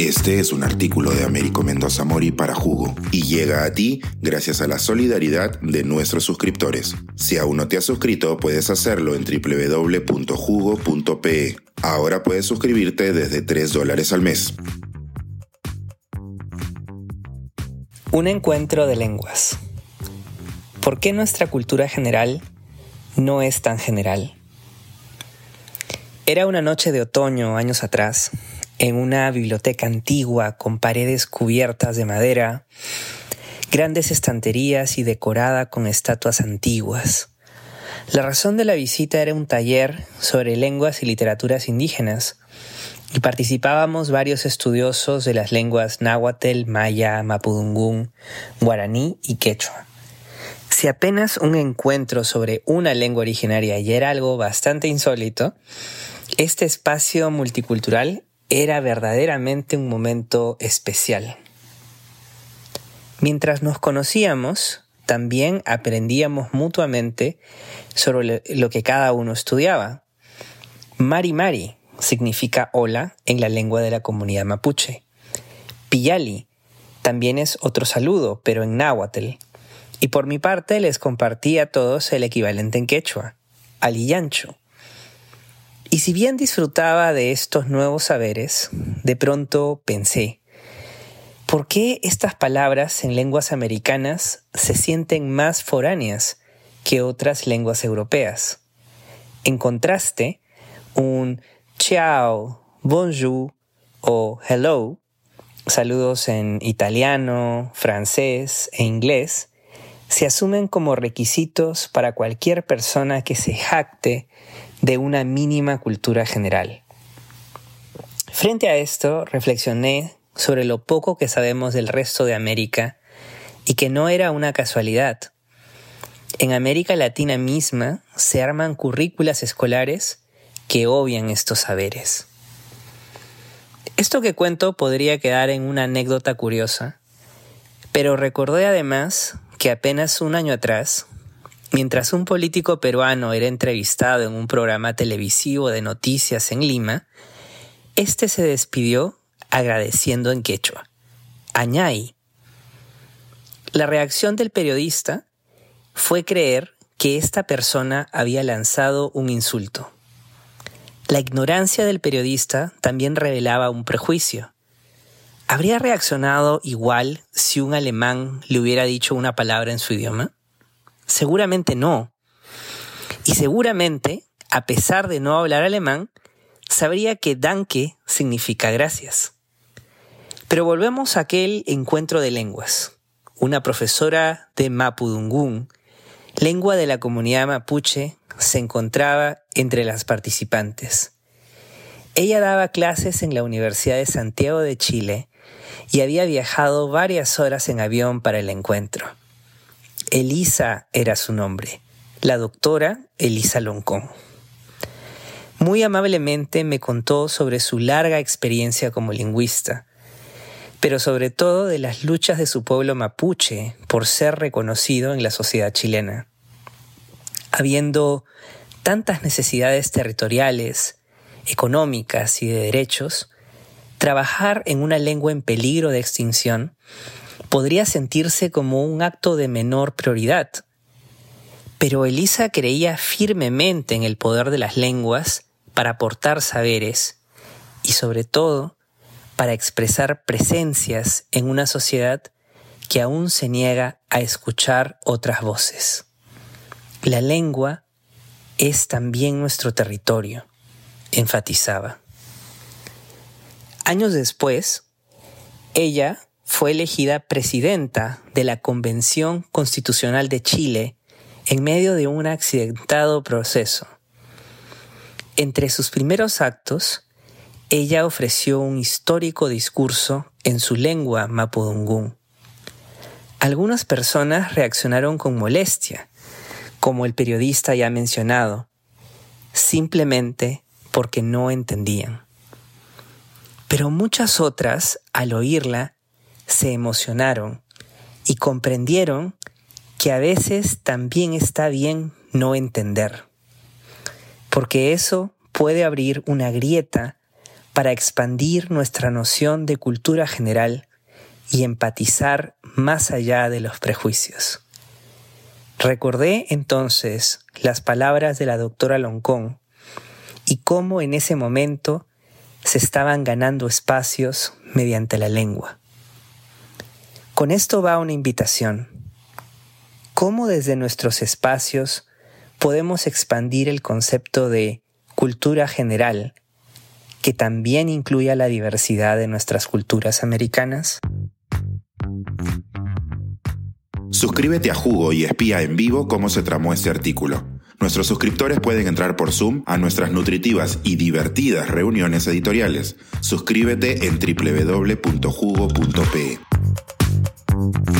Este es un artículo de Américo Mendoza Mori para Jugo y llega a ti gracias a la solidaridad de nuestros suscriptores. Si aún no te has suscrito, puedes hacerlo en www.jugo.pe. Ahora puedes suscribirte desde 3 dólares al mes. Un encuentro de lenguas. ¿Por qué nuestra cultura general no es tan general? Era una noche de otoño años atrás en una biblioteca antigua con paredes cubiertas de madera, grandes estanterías y decorada con estatuas antiguas. La razón de la visita era un taller sobre lenguas y literaturas indígenas, y participábamos varios estudiosos de las lenguas náhuatl, maya, mapudungún, guaraní y quechua. Si apenas un encuentro sobre una lengua originaria ya era algo bastante insólito, este espacio multicultural era verdaderamente un momento especial. Mientras nos conocíamos, también aprendíamos mutuamente sobre lo que cada uno estudiaba. Mari Mari significa hola en la lengua de la comunidad mapuche. Piyali también es otro saludo, pero en náhuatl. Y por mi parte les compartí a todos el equivalente en quechua, aliyancho. Y si bien disfrutaba de estos nuevos saberes, de pronto pensé, ¿por qué estas palabras en lenguas americanas se sienten más foráneas que otras lenguas europeas? En contraste, un ciao, bonjour o hello, saludos en italiano, francés e inglés, se asumen como requisitos para cualquier persona que se jacte de una mínima cultura general. Frente a esto, reflexioné sobre lo poco que sabemos del resto de América y que no era una casualidad. En América Latina misma se arman currículas escolares que obvian estos saberes. Esto que cuento podría quedar en una anécdota curiosa, pero recordé además que apenas un año atrás Mientras un político peruano era entrevistado en un programa televisivo de noticias en Lima, este se despidió agradeciendo en quechua. Añay. La reacción del periodista fue creer que esta persona había lanzado un insulto. La ignorancia del periodista también revelaba un prejuicio. ¿Habría reaccionado igual si un alemán le hubiera dicho una palabra en su idioma? Seguramente no. Y seguramente, a pesar de no hablar alemán, sabría que danke significa gracias. Pero volvemos a aquel encuentro de lenguas. Una profesora de Mapudungún, lengua de la comunidad mapuche, se encontraba entre las participantes. Ella daba clases en la Universidad de Santiago de Chile y había viajado varias horas en avión para el encuentro. Elisa era su nombre, la doctora Elisa Loncón. Muy amablemente me contó sobre su larga experiencia como lingüista, pero sobre todo de las luchas de su pueblo mapuche por ser reconocido en la sociedad chilena. Habiendo tantas necesidades territoriales, económicas y de derechos, trabajar en una lengua en peligro de extinción podría sentirse como un acto de menor prioridad. Pero Elisa creía firmemente en el poder de las lenguas para aportar saberes y sobre todo para expresar presencias en una sociedad que aún se niega a escuchar otras voces. La lengua es también nuestro territorio, enfatizaba. Años después, ella fue elegida presidenta de la Convención Constitucional de Chile en medio de un accidentado proceso. Entre sus primeros actos, ella ofreció un histórico discurso en su lengua mapudungún. Algunas personas reaccionaron con molestia, como el periodista ya mencionado, simplemente porque no entendían. Pero muchas otras, al oírla, se emocionaron y comprendieron que a veces también está bien no entender, porque eso puede abrir una grieta para expandir nuestra noción de cultura general y empatizar más allá de los prejuicios. Recordé entonces las palabras de la doctora Loncón y cómo en ese momento se estaban ganando espacios mediante la lengua. Con esto va una invitación. ¿Cómo desde nuestros espacios podemos expandir el concepto de cultura general que también incluya la diversidad de nuestras culturas americanas? Suscríbete a Jugo y espía en vivo cómo se tramó este artículo. Nuestros suscriptores pueden entrar por Zoom a nuestras nutritivas y divertidas reuniones editoriales. Suscríbete en www.jugo.pe. Mm-hmm.